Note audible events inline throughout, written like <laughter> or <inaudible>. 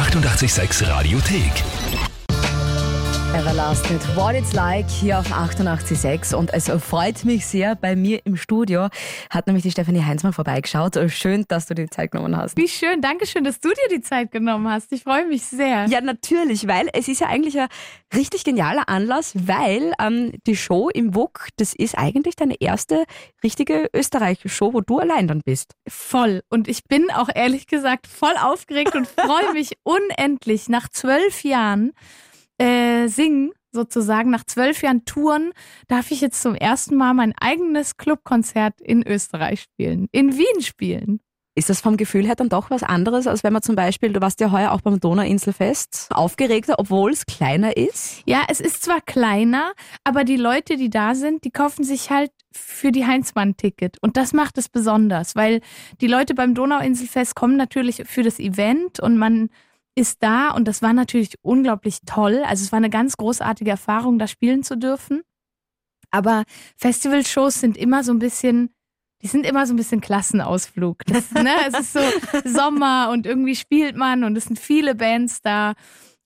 886 Radiothek. Everlast mit What It's Like hier auf 88.6 und es freut mich sehr, bei mir im Studio hat nämlich die Stefanie Heinzmann vorbeigeschaut. Schön, dass du dir die Zeit genommen hast. Wie schön, danke schön, dass du dir die Zeit genommen hast. Ich freue mich sehr. Ja, natürlich, weil es ist ja eigentlich ein richtig genialer Anlass, weil ähm, die Show im WUK, das ist eigentlich deine erste richtige Österreich-Show, wo du allein dann bist. Voll. Und ich bin auch ehrlich gesagt voll aufgeregt und freue mich <laughs> unendlich nach zwölf Jahren äh, singen, sozusagen, nach zwölf Jahren Touren, darf ich jetzt zum ersten Mal mein eigenes Clubkonzert in Österreich spielen, in Wien spielen. Ist das vom Gefühl her dann doch was anderes, als wenn man zum Beispiel, du warst ja heuer auch beim Donauinselfest, aufgeregter, obwohl es kleiner ist? Ja, es ist zwar kleiner, aber die Leute, die da sind, die kaufen sich halt für die Heinzmann-Ticket. Und das macht es besonders, weil die Leute beim Donauinselfest kommen natürlich für das Event und man ist da und das war natürlich unglaublich toll. Also es war eine ganz großartige Erfahrung, da spielen zu dürfen. Aber Festivalshows sind immer so ein bisschen, die sind immer so ein bisschen Klassenausflug. Das, ne? es ist so <laughs> Sommer und irgendwie spielt man und es sind viele Bands da.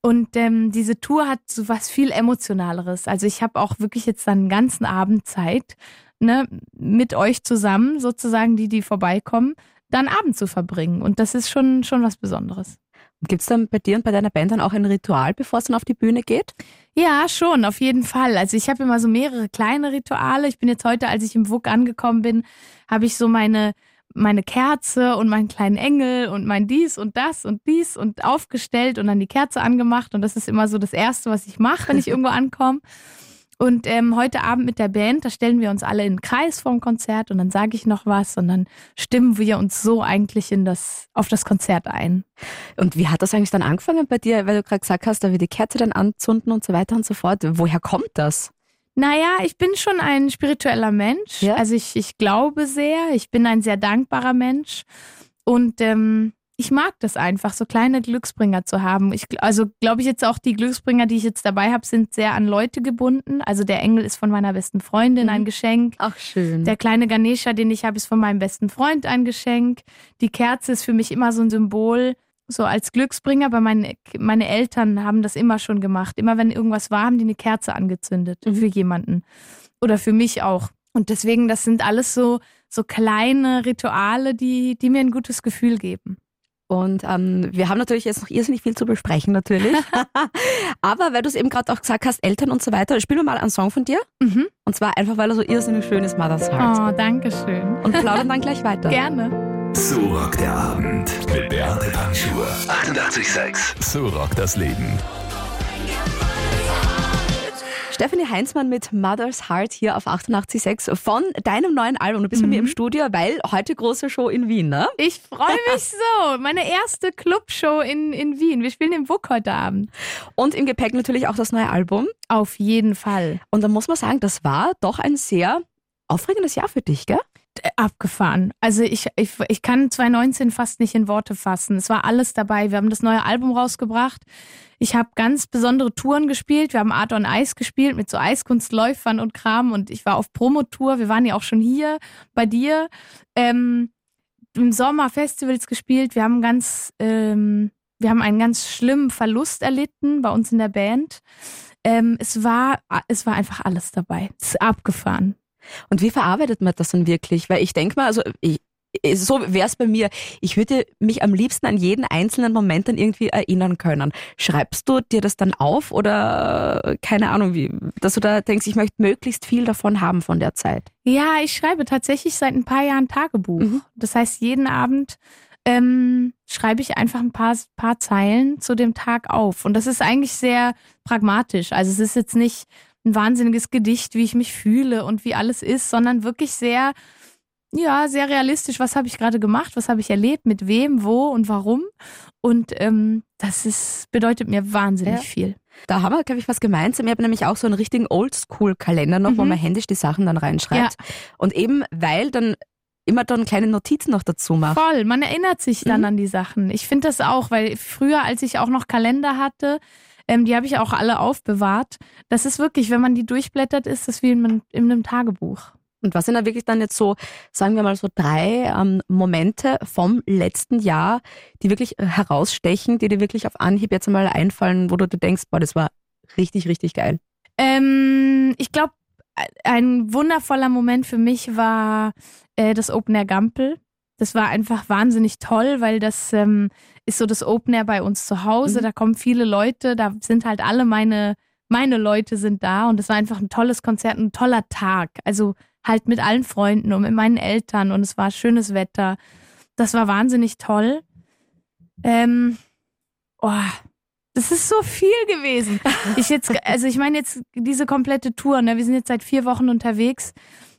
Und ähm, diese Tour hat so was viel Emotionaleres. Also ich habe auch wirklich jetzt dann einen ganzen Abend Zeit, ne, mit euch zusammen, sozusagen, die, die vorbeikommen, dann Abend zu verbringen. Und das ist schon, schon was Besonderes. Gibt es dann bei dir und bei deiner Band dann auch ein Ritual, bevor es dann auf die Bühne geht? Ja, schon, auf jeden Fall. Also ich habe immer so mehrere kleine Rituale. Ich bin jetzt heute, als ich im WUK angekommen bin, habe ich so meine meine Kerze und meinen kleinen Engel und mein dies und das und dies und aufgestellt und dann die Kerze angemacht und das ist immer so das erste, was ich mache, wenn ich <laughs> irgendwo ankomme. Und ähm, heute Abend mit der Band, da stellen wir uns alle in den Kreis vorm Konzert und dann sage ich noch was und dann stimmen wir uns so eigentlich in das, auf das Konzert ein. Und wie hat das eigentlich dann angefangen bei dir, weil du gerade gesagt hast, da wir die Kerze dann anzünden und so weiter und so fort. Woher kommt das? Naja, ich bin schon ein spiritueller Mensch. Ja? Also ich, ich glaube sehr, ich bin ein sehr dankbarer Mensch. Und ähm, ich mag das einfach, so kleine Glücksbringer zu haben. Ich, also glaube ich jetzt auch, die Glücksbringer, die ich jetzt dabei habe, sind sehr an Leute gebunden. Also der Engel ist von meiner besten Freundin ein mhm. Geschenk. Ach schön. Der kleine Ganesha, den ich habe, ist von meinem besten Freund ein Geschenk. Die Kerze ist für mich immer so ein Symbol, so als Glücksbringer. Aber meine, meine Eltern haben das immer schon gemacht. Immer wenn irgendwas war, haben die eine Kerze angezündet mhm. für jemanden. Oder für mich auch. Und deswegen, das sind alles so, so kleine Rituale, die, die mir ein gutes Gefühl geben. Und ähm, wir haben natürlich jetzt noch irrsinnig viel zu besprechen, natürlich. <laughs> Aber weil du es eben gerade auch gesagt hast, Eltern und so weiter, spielen wir mal einen Song von dir. Mhm. Und zwar einfach, weil er so irrsinnig schön ist, Mother's Heart. Oh, danke schön. Und plaudern dann gleich weiter. Gerne. So rockt der Abend mit Beate Panschur. 88,6. So rockt das Leben. Stephanie Heinzmann mit Mother's Heart hier auf 88.6 von deinem neuen Album. Du bist mhm. bei mir im mhm. Studio, weil heute große Show in Wien, ne? Ich freue <laughs> mich so. Meine erste Clubshow in, in Wien. Wir spielen im WUK heute Abend. Und im Gepäck natürlich auch das neue Album. Auf jeden Fall. Und da muss man sagen, das war doch ein sehr aufregendes Jahr für dich, gell? Abgefahren. Also ich, ich, ich kann 2019 fast nicht in Worte fassen. Es war alles dabei. Wir haben das neue Album rausgebracht. Ich habe ganz besondere Touren gespielt. Wir haben Art on Ice gespielt mit so Eiskunstläufern und Kram und ich war auf Promotour. Wir waren ja auch schon hier bei dir. Ähm, Im Sommer Festivals gespielt. Wir haben ganz, ähm, wir haben einen ganz schlimmen Verlust erlitten bei uns in der Band. Ähm, es war, es war einfach alles dabei. Es ist abgefahren. Und wie verarbeitet man das dann wirklich? Weil ich denke mal, also ich, so wäre es bei mir. Ich würde mich am liebsten an jeden einzelnen Moment dann irgendwie erinnern können. Schreibst du dir das dann auf oder keine Ahnung, wie, dass du da denkst, ich möchte möglichst viel davon haben von der Zeit? Ja, ich schreibe tatsächlich seit ein paar Jahren Tagebuch. Mhm. Das heißt, jeden Abend ähm, schreibe ich einfach ein paar, paar Zeilen zu dem Tag auf. Und das ist eigentlich sehr pragmatisch. Also es ist jetzt nicht ein wahnsinniges Gedicht, wie ich mich fühle und wie alles ist, sondern wirklich sehr, ja, sehr realistisch. Was habe ich gerade gemacht? Was habe ich erlebt? Mit wem, wo und warum? Und ähm, das ist, bedeutet mir wahnsinnig ja. viel. Da haben wir, glaube ich, was gemeinsam. Ich habe nämlich auch so einen richtigen Oldschool-Kalender noch, mhm. wo man händisch die Sachen dann reinschreibt. Ja. Und eben, weil dann immer dann kleine Notizen noch dazu macht. Voll, man erinnert sich dann mhm. an die Sachen. Ich finde das auch, weil früher, als ich auch noch Kalender hatte, ähm, die habe ich auch alle aufbewahrt. Das ist wirklich, wenn man die durchblättert, ist das wie in, in einem Tagebuch. Und was sind da wirklich dann jetzt so, sagen wir mal so drei ähm, Momente vom letzten Jahr, die wirklich herausstechen, die dir wirklich auf Anhieb jetzt einmal einfallen, wo du, du denkst, boah, das war richtig, richtig geil? Ähm, ich glaube, ein wundervoller Moment für mich war äh, das Open Air Gampel. Das war einfach wahnsinnig toll, weil das ähm, ist so das Open Air bei uns zu Hause. Mhm. Da kommen viele Leute, da sind halt alle meine, meine Leute sind da und es war einfach ein tolles Konzert, ein toller Tag. Also halt mit allen Freunden und mit meinen Eltern und es war schönes Wetter. Das war wahnsinnig toll. Ähm, oh, das ist so viel gewesen. <laughs> Ich jetzt, also ich meine jetzt diese komplette Tour, ne? Wir sind jetzt seit vier Wochen unterwegs.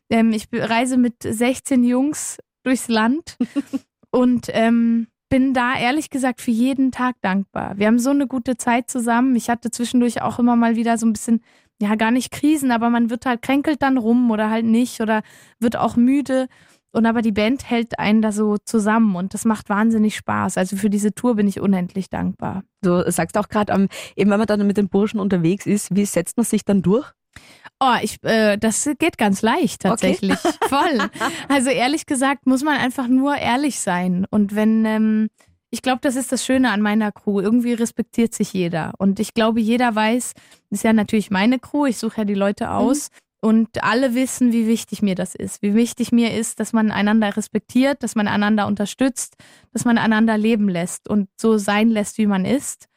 Ähm, ich reise mit 16 Jungs durchs Land <laughs> und ähm, bin da ehrlich gesagt für jeden Tag dankbar. Wir haben so eine gute Zeit zusammen. Ich hatte zwischendurch auch immer mal wieder so ein bisschen, ja, gar nicht Krisen, aber man wird halt kränkelt dann rum oder halt nicht oder wird auch müde. Und aber die Band hält einen da so zusammen und das macht wahnsinnig Spaß. Also für diese Tour bin ich unendlich dankbar. Du sagst auch gerade, ähm, eben wenn man dann mit den Burschen unterwegs ist, wie setzt man sich dann durch? Oh, ich, äh, das geht ganz leicht tatsächlich. Okay. <laughs> Voll. Also ehrlich gesagt muss man einfach nur ehrlich sein. Und wenn, ähm, ich glaube, das ist das Schöne an meiner Crew. Irgendwie respektiert sich jeder. Und ich glaube, jeder weiß, das ist ja natürlich meine Crew, ich suche ja die Leute aus. Mhm. Und alle wissen, wie wichtig mir das ist. Wie wichtig mir ist, dass man einander respektiert, dass man einander unterstützt, dass man einander leben lässt und so sein lässt, wie man ist.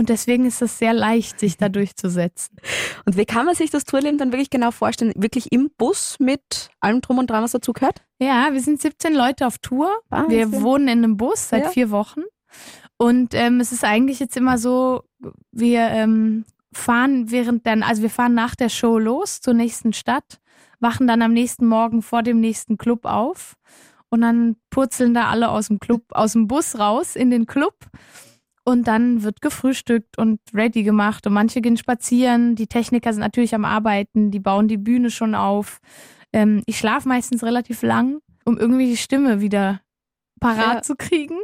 Und deswegen ist es sehr leicht, sich da durchzusetzen. Und wie kann man sich das Tourleben dann wirklich genau vorstellen? Wirklich im Bus mit allem Drum und Dran, was dazu gehört? Ja, wir sind 17 Leute auf Tour. Ah, wir wohnen in einem Bus seit ja. vier Wochen. Und ähm, es ist eigentlich jetzt immer so, wir ähm, fahren während dann, also wir fahren nach der Show los zur nächsten Stadt, wachen dann am nächsten Morgen vor dem nächsten Club auf und dann purzeln da alle aus dem Club, aus dem Bus raus in den Club und dann wird gefrühstückt und ready gemacht und manche gehen spazieren. Die Techniker sind natürlich am Arbeiten, die bauen die Bühne schon auf. Ähm, ich schlafe meistens relativ lang, um irgendwie die Stimme wieder parat ja. zu kriegen.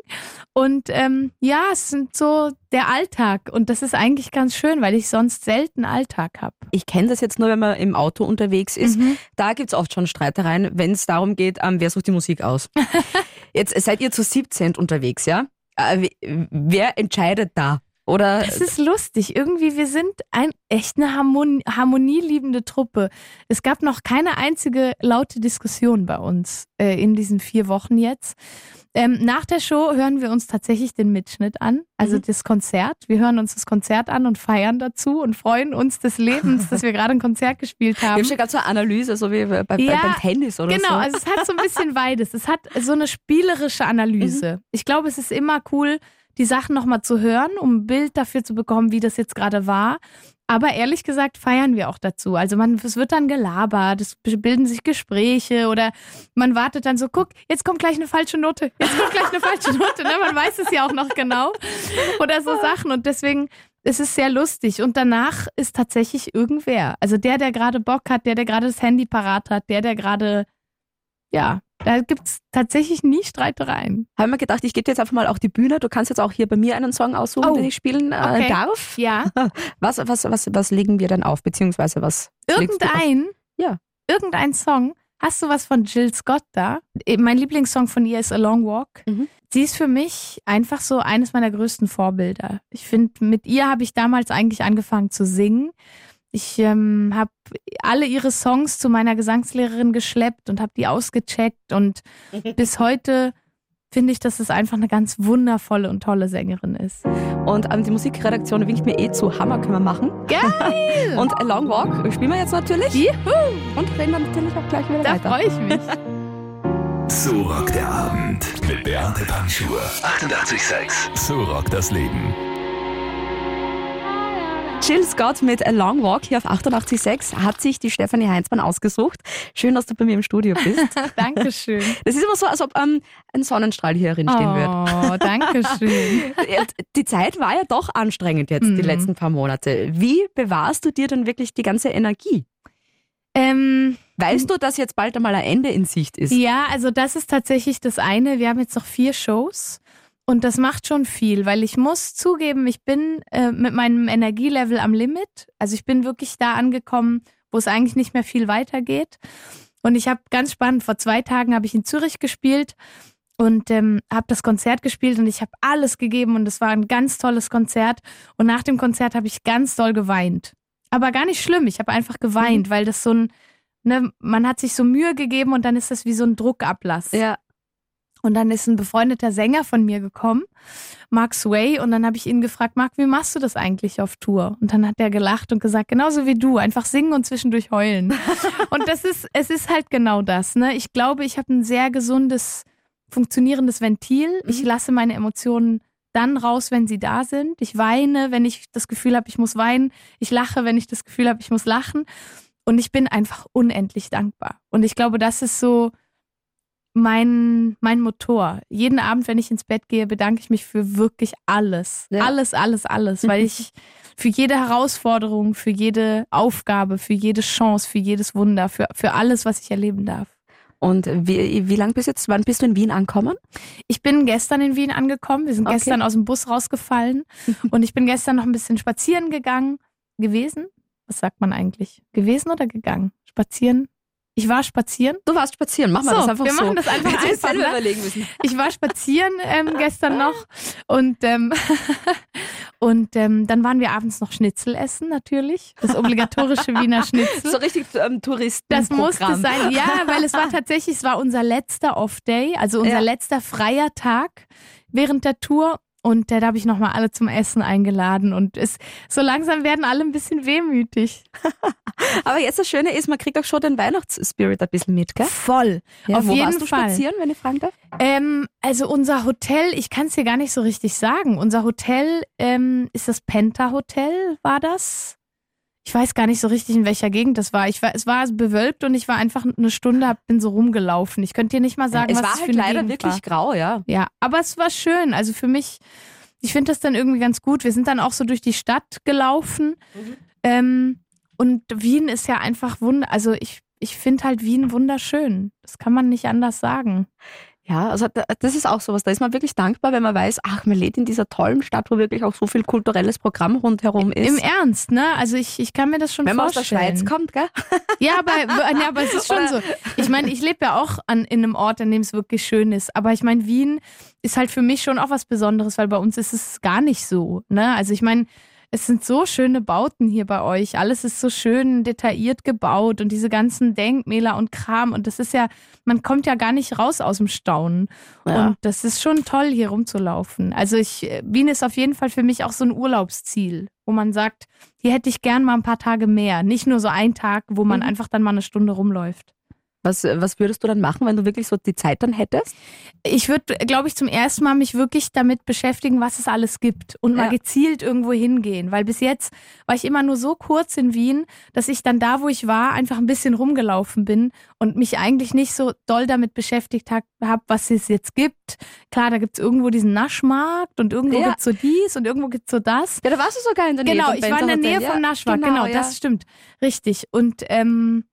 Und ähm, ja, es sind so der Alltag. Und das ist eigentlich ganz schön, weil ich sonst selten Alltag habe. Ich kenne das jetzt nur, wenn man im Auto unterwegs ist. Mhm. Da es oft schon Streitereien, wenn es darum geht, ähm, wer sucht die Musik aus. <laughs> jetzt seid ihr zu 17 unterwegs, ja? Äh, wer entscheidet da? Oder das ist lustig. Irgendwie, wir sind ein, echt eine Harmonie, harmonieliebende Truppe. Es gab noch keine einzige laute Diskussion bei uns äh, in diesen vier Wochen jetzt. Ähm, nach der Show hören wir uns tatsächlich den Mitschnitt an, also mhm. das Konzert. Wir hören uns das Konzert an und feiern dazu und freuen uns des Lebens, <laughs> dass wir gerade ein Konzert gespielt haben. Wir haben schon gerade so eine Analyse, so wie bei, bei, ja, beim Tennis oder genau, so. Genau, also es hat so ein bisschen beides. Es hat so eine spielerische <laughs> Analyse. Mhm. Ich glaube, es ist immer cool, die Sachen nochmal zu hören, um ein Bild dafür zu bekommen, wie das jetzt gerade war. Aber ehrlich gesagt feiern wir auch dazu. Also man, es wird dann gelabert, es bilden sich Gespräche oder man wartet dann so, guck, jetzt kommt gleich eine falsche Note, jetzt kommt gleich eine falsche Note. Ne? Man weiß es ja auch noch genau. Oder so Sachen. Und deswegen es ist sehr lustig. Und danach ist tatsächlich irgendwer. Also der, der gerade Bock hat, der, der gerade das Handy parat hat, der, der gerade, ja, da gibt es tatsächlich nie Streitereien. Haben wir gedacht, ich gebe dir jetzt einfach mal auch die Bühne. Du kannst jetzt auch hier bei mir einen Song aussuchen, oh. den ich spielen äh, okay. darf. Ja. <laughs> Was, was, was, was legen wir denn auf, beziehungsweise was? Irgendein? Ja. Irgendein Song. Hast du was von Jill Scott da? Äh, mein Lieblingssong von ihr ist A Long Walk. Mhm. Sie ist für mich einfach so eines meiner größten Vorbilder. Ich finde, mit ihr habe ich damals eigentlich angefangen zu singen. Ich ähm, habe alle ihre Songs zu meiner Gesangslehrerin geschleppt und habe die ausgecheckt und <laughs> bis heute finde ich, dass es einfach eine ganz wundervolle und tolle Sängerin ist. Und ähm, die Musikredaktion winkt mir eh zu. Hammer können wir machen. Geil! <laughs> und A Long Walk spielen wir jetzt natürlich. Juhu! Und reden dann natürlich auch gleich wieder da weiter. Da freue ich mich. <laughs> So rockt der Abend mit Beate Panschur. 88,6. So rockt das Leben. Jill Scott mit A Long Walk hier auf 88.6 hat sich die Stefanie Heinzmann ausgesucht. Schön, dass du bei mir im Studio bist. <laughs> Dankeschön. Das ist immer so, als ob ähm, ein Sonnenstrahl hier drin stehen oh, würde. Oh, danke schön. <laughs> Die Zeit war ja doch anstrengend jetzt, mhm. die letzten paar Monate. Wie bewahrst du dir dann wirklich die ganze Energie? Ähm, weißt du, dass jetzt bald einmal ein Ende in Sicht ist? Ja, also das ist tatsächlich das eine. Wir haben jetzt noch vier Shows. Und das macht schon viel, weil ich muss zugeben, ich bin äh, mit meinem Energielevel am Limit. Also ich bin wirklich da angekommen, wo es eigentlich nicht mehr viel weitergeht. Und ich habe ganz spannend, vor zwei Tagen habe ich in Zürich gespielt und ähm, habe das Konzert gespielt und ich habe alles gegeben und es war ein ganz tolles Konzert. Und nach dem Konzert habe ich ganz doll geweint. Aber gar nicht schlimm, ich habe einfach geweint, mhm. weil das so ein, ne, man hat sich so Mühe gegeben und dann ist das wie so ein Druckablass. Ja. Und dann ist ein befreundeter Sänger von mir gekommen, Mark Sway, und dann habe ich ihn gefragt, Mark, wie machst du das eigentlich auf Tour? Und dann hat er gelacht und gesagt, genauso wie du, einfach singen und zwischendurch heulen. <laughs> und das ist, es ist halt genau das. Ne? Ich glaube, ich habe ein sehr gesundes funktionierendes Ventil. Mhm. Ich lasse meine Emotionen dann raus, wenn sie da sind. Ich weine, wenn ich das Gefühl habe, ich muss weinen. Ich lache, wenn ich das Gefühl habe, ich muss lachen. Und ich bin einfach unendlich dankbar. Und ich glaube, das ist so mein, mein Motor. Jeden Abend, wenn ich ins Bett gehe, bedanke ich mich für wirklich alles. Ja. Alles, alles, alles. Weil ich <laughs> für jede Herausforderung, für jede Aufgabe, für jede Chance, für jedes Wunder, für, für alles, was ich erleben darf. Und wie, wie lange bist du jetzt, wann bist du in Wien angekommen? Ich bin gestern in Wien angekommen. Wir sind okay. gestern aus dem Bus rausgefallen <laughs> und ich bin gestern noch ein bisschen spazieren gegangen, gewesen. Was sagt man eigentlich? Gewesen oder gegangen? Spazieren? Ich war spazieren. Du warst spazieren, mach mal so, das einfach wir so. Wir machen das einfach <laughs> einfach. Ne? überlegen müssen. Ich war spazieren ähm, gestern noch und ähm, <laughs> und ähm, dann waren wir abends noch Schnitzel essen natürlich, das obligatorische <laughs> Wiener Schnitzel. So richtig ähm, Touristen. Das musste sein, ja, weil es war tatsächlich, es war unser letzter Off-Day, also unser ja. letzter freier Tag während der Tour und da habe ich nochmal alle zum Essen eingeladen. Und es, so langsam werden alle ein bisschen wehmütig. <laughs> Aber jetzt das Schöne ist, man kriegt auch schon den Weihnachtsspirit ein bisschen mit, gell? Voll. Ja, Auf wo jeden warst du Fall. spazieren, wenn ich fragen darf? Ähm, also unser Hotel, ich kann es hier gar nicht so richtig sagen. Unser Hotel ähm, ist das Penta Hotel, war das? Ich weiß gar nicht so richtig, in welcher Gegend das war. Ich war es war bewölkt und ich war einfach eine Stunde, bin so rumgelaufen. Ich könnte dir nicht mal sagen, ja, es was war es halt leider Gegend wirklich war. grau, ja. Ja, aber es war schön. Also für mich, ich finde das dann irgendwie ganz gut. Wir sind dann auch so durch die Stadt gelaufen. Mhm. Ähm, und Wien ist ja einfach wunder. Also ich, ich finde halt Wien wunderschön. Das kann man nicht anders sagen. Ja, also das ist auch sowas. Da ist man wirklich dankbar, wenn man weiß, ach, man lebt in dieser tollen Stadt, wo wirklich auch so viel kulturelles Programm rundherum ist. Im Ernst, ne? Also ich, ich kann mir das schon wenn vorstellen. Wenn man aus der Schweiz kommt, gell? <laughs> Ja, aber, ja, aber es ist schon so. Ich meine, ich lebe ja auch an, in einem Ort, an dem es wirklich schön ist. Aber ich meine, Wien ist halt für mich schon auch was Besonderes, weil bei uns ist es gar nicht so. Ne? Also ich meine, es sind so schöne Bauten hier bei euch. Alles ist so schön detailliert gebaut und diese ganzen Denkmäler und Kram. Und das ist ja, man kommt ja gar nicht raus aus dem Staunen. Ja. Und das ist schon toll, hier rumzulaufen. Also ich, Wien ist auf jeden Fall für mich auch so ein Urlaubsziel, wo man sagt, hier hätte ich gern mal ein paar Tage mehr. Nicht nur so ein Tag, wo man mhm. einfach dann mal eine Stunde rumläuft. Was, was würdest du dann machen, wenn du wirklich so die Zeit dann hättest? Ich würde, glaube ich, zum ersten Mal mich wirklich damit beschäftigen, was es alles gibt und mal ja. gezielt irgendwo hingehen. Weil bis jetzt war ich immer nur so kurz in Wien, dass ich dann da, wo ich war, einfach ein bisschen rumgelaufen bin und mich eigentlich nicht so doll damit beschäftigt habe, was es jetzt gibt. Klar, da gibt es irgendwo diesen Naschmarkt und irgendwo ja. gibt es so dies und irgendwo gibt es so das. Ja, da warst du sogar in der Nähe. Genau, ich war in der Nähe vom Naschmarkt, genau, genau ja. das stimmt. Richtig. Und ähm,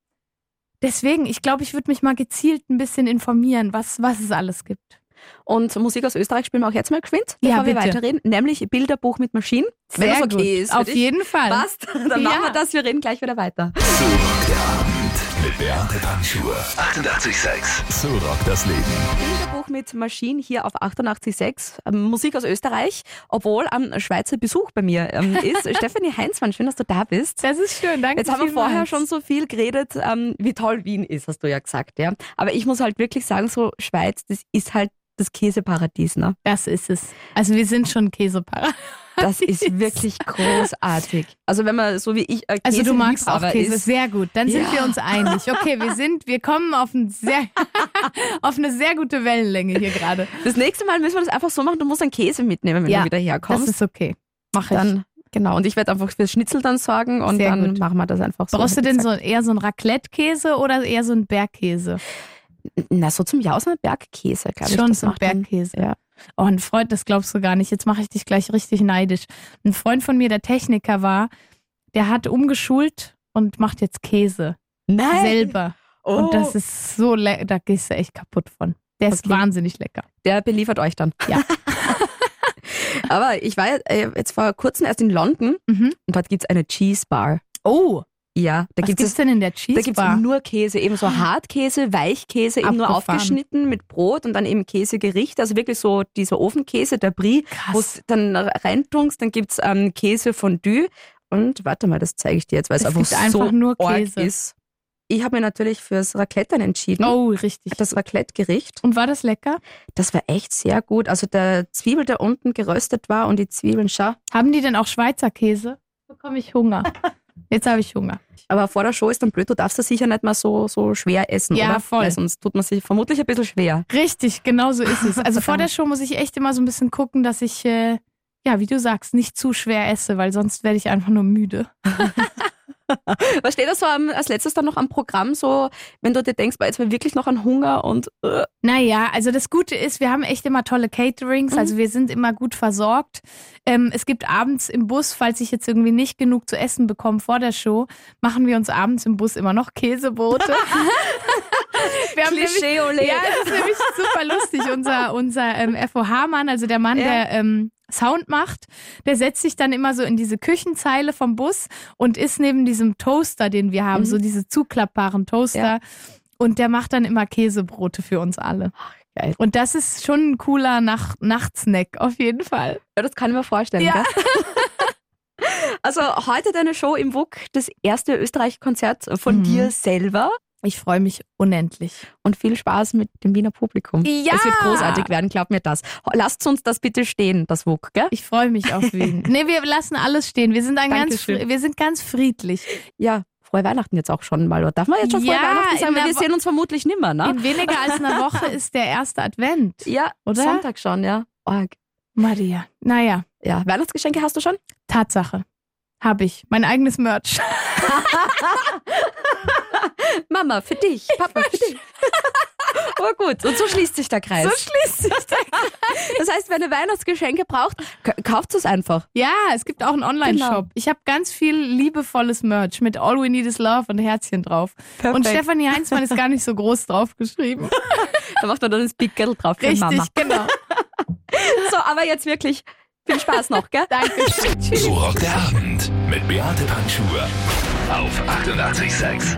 Deswegen, ich glaube, ich würde mich mal gezielt ein bisschen informieren, was, was es alles gibt. Und Musik aus Österreich spielen wir auch jetzt mal geschwind, bevor ja, wir weiterreden. Nämlich Bilderbuch mit Maschinen. Sehr wenn das okay gut. ist. Auf jeden Fall. Passt. <laughs> Dann ja. machen wir das. Wir reden gleich wieder weiter. Abend mit Beate Panschur. 88,6. So rockt das Leben. Bilderbuch mit Maschinen hier auf 88,6. Ähm, Musik aus Österreich. Obwohl am Schweizer Besuch bei mir ähm, <laughs> ist Stefanie Heinzmann. Schön, dass du da bist. Das ist schön, danke. Jetzt haben wir vorher schon so viel geredet, ähm, wie toll Wien ist, hast du ja gesagt. ja. Aber ich muss halt wirklich sagen, so Schweiz, das ist halt das Käseparadies, ne? Das ist es. Also wir sind schon Käseparadies. Das ist wirklich großartig. Also wenn man so wie ich äh, Also du magst auch Käse, ist. sehr gut. Dann sind ja. wir uns einig. Okay, wir sind, wir kommen auf, ein sehr, <laughs> auf eine sehr gute Wellenlänge hier gerade. Das nächste Mal müssen wir das einfach so machen, du musst einen Käse mitnehmen, wenn ja, du wieder herkommst. Das ist okay. Mach ich. Dann, genau, und ich werde einfach fürs Schnitzel dann sorgen und sehr dann gut. machen wir das einfach so. Brauchst du denn so eher so einen Raclette-Käse oder eher so einen Bergkäse? Na, so zum Jausen Bergkäse, glaube ich. Schon so ein Bergkäse. ja. Oh, ein Freund, das glaubst du gar nicht. Jetzt mache ich dich gleich richtig neidisch. Ein Freund von mir, der Techniker war, der hat umgeschult und macht jetzt Käse. Nein. Selber. Oh. Und das ist so lecker, da gehst du echt kaputt von. Der ist okay. wahnsinnig lecker. Der beliefert euch dann. Ja. <laughs> Aber ich war äh, jetzt vor kurzem erst in London mhm. und dort gibt es eine Cheese Bar. Oh. Ja, da gibt es denn in der Cheese Da gibt es nur Käse, eben so Hartkäse, Weichkäse, eben nur aufgeschnitten mit Brot und dann eben Käsegericht, also wirklich so dieser Ofenkäse, der Brie, wo es dann reintunkst, dann gibt's ähm, Käse Fondue und warte mal, das zeige ich dir jetzt, weil es einfach, einfach so nur Käse ist. Ich habe mir natürlich fürs Raclette entschieden. Oh, richtig. Das Raclette-Gericht. Und war das lecker? Das war echt sehr gut. Also der Zwiebel, der unten geröstet war und die Zwiebeln, schau. Haben die denn auch Schweizer Käse? Bekomme ich Hunger. <laughs> Jetzt habe ich Hunger. Aber vor der Show ist dann blöd, du darfst das sicher nicht mal so, so schwer essen, ja, oder? voll. Weil sonst tut man sich vermutlich ein bisschen schwer. Richtig, genau so ist es. Also <laughs> vor der Show muss ich echt immer so ein bisschen gucken, dass ich, äh, ja, wie du sagst, nicht zu schwer esse, weil sonst werde ich einfach nur müde. <laughs> Was steht da so am, als letztes dann noch am Programm, so, wenn du dir denkst, jetzt war wirklich noch ein Hunger und. Äh. Naja, also das Gute ist, wir haben echt immer tolle Caterings, mhm. also wir sind immer gut versorgt. Ähm, es gibt abends im Bus, falls ich jetzt irgendwie nicht genug zu essen bekomme vor der Show, machen wir uns abends im Bus immer noch Käsebrote. <laughs> <laughs> wir haben Klischee, nämlich, Ja, das ist nämlich super lustig. Unser, unser ähm, FOH-Mann, also der Mann, ja. der ähm, Sound macht, der setzt sich dann immer so in diese Küchenzeile vom Bus und ist neben diesem Toaster, den wir haben, mhm. so diese zuklappbaren Toaster. Ja. Und der macht dann immer Käsebrote für uns alle. Geil. Und das ist schon ein cooler Nach Nachtsnack, auf jeden Fall. Ja, das kann ich mir vorstellen. Ja. <laughs> also heute deine Show im WUK, das erste Österreich-Konzert von mhm. dir selber. Ich freue mich unendlich. Und viel Spaß mit dem Wiener Publikum. Ja! Es wird großartig werden, glaub mir das. Lasst uns das bitte stehen, das WUK, gell? Ich freue mich auf Wien. <laughs> nee, wir lassen alles stehen. Wir sind, ein ganz, wir sind ganz friedlich. Ja, frohe Weihnachten jetzt auch schon mal. Darf man jetzt schon ja, frohe Weihnachten sagen? Weil wir sehen uns vermutlich nimmer, ne? In weniger als einer Woche ist der erste Advent. <laughs> Ja, oder? Sonntag schon, ja. Org. Maria. Naja. Ja, Weihnachtsgeschenke hast du schon? Tatsache. Habe ich. Mein eigenes Merch. <laughs> <laughs> Mama, für dich. Papa, für dich. <laughs> Oh gut, und so schließt sich der Kreis. So schließt sich der Kreis. Das heißt, wenn ihr Weihnachtsgeschenke braucht, kauft es einfach. Ja, es gibt auch einen Online-Shop. Genau. Ich habe ganz viel liebevolles Merch mit All We Need Is Love und Herzchen drauf. Perfekt. Und Stefanie Heinzmann ist gar nicht so groß drauf geschrieben. <laughs> da macht man dann das Big Girl drauf Richtig, Mama. genau. So, aber jetzt wirklich viel Spaß noch, gell? Danke. So rockt der Abend mit Beate Panschur auf 88.6.